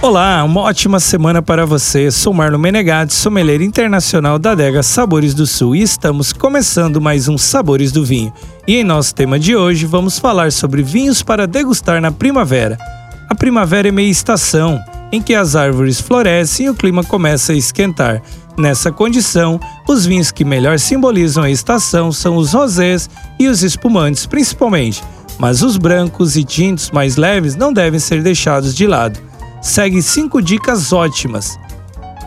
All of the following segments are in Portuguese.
Olá, uma ótima semana para você. Sou Marlon Menegatti, sommelier internacional da adega Sabores do Sul e estamos começando mais um Sabores do Vinho. E em nosso tema de hoje vamos falar sobre vinhos para degustar na primavera. A primavera é meia estação, em que as árvores florescem e o clima começa a esquentar. Nessa condição, os vinhos que melhor simbolizam a estação são os rosés e os espumantes, principalmente, mas os brancos e tintos mais leves não devem ser deixados de lado segue cinco dicas ótimas.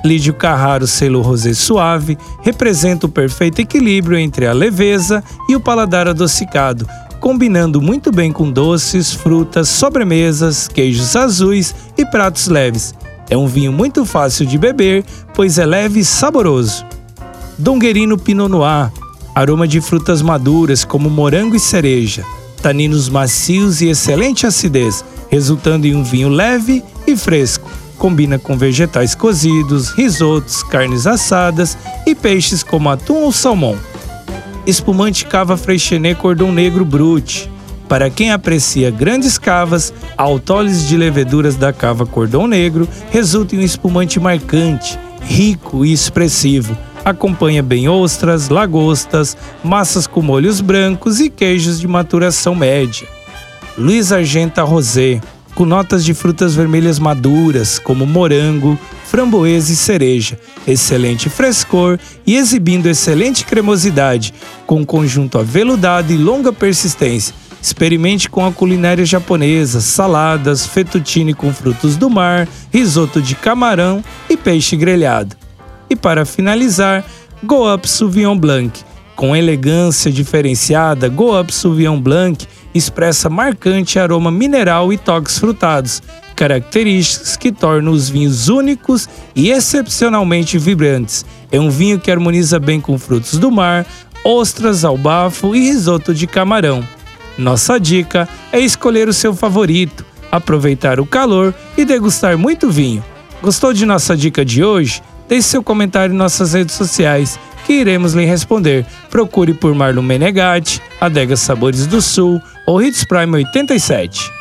Lídio Carraro selo rosé suave representa o perfeito equilíbrio entre a leveza e o paladar adocicado, combinando muito bem com doces, frutas, sobremesas, queijos azuis e pratos leves. É um vinho muito fácil de beber, pois é leve e saboroso. Donguerino Pinot Noir, aroma de frutas maduras como morango e cereja, taninos macios e excelente acidez, resultando em um vinho leve e fresco. Combina com vegetais cozidos, risotos, carnes assadas e peixes como atum ou salmão. Espumante cava Freixenet Cordon Negro Brut. Para quem aprecia grandes cavas, a autólise de leveduras da cava Cordon Negro resulta em um espumante marcante, rico e expressivo. Acompanha bem ostras, lagostas, massas com molhos brancos e queijos de maturação média. Luiz Argenta Rosé com notas de frutas vermelhas maduras, como morango, framboesa e cereja, excelente frescor e exibindo excelente cremosidade, com conjunto aveludado e longa persistência. Experimente com a culinária japonesa, saladas, fettuccine com frutos do mar, risoto de camarão e peixe grelhado. E para finalizar, Go Up Sauvignon Blanc. Com elegância diferenciada, Go Up Sauvignon Blanc expressa marcante aroma mineral e toques frutados, características que tornam os vinhos únicos e excepcionalmente vibrantes. É um vinho que harmoniza bem com frutos do mar, ostras ao bafo e risoto de camarão. Nossa dica é escolher o seu favorito, aproveitar o calor e degustar muito vinho. Gostou de nossa dica de hoje? Deixe seu comentário em nossas redes sociais que iremos lhe responder. Procure por Marlon Menegatti, Adega Sabores do Sul ou Hits Prime 87.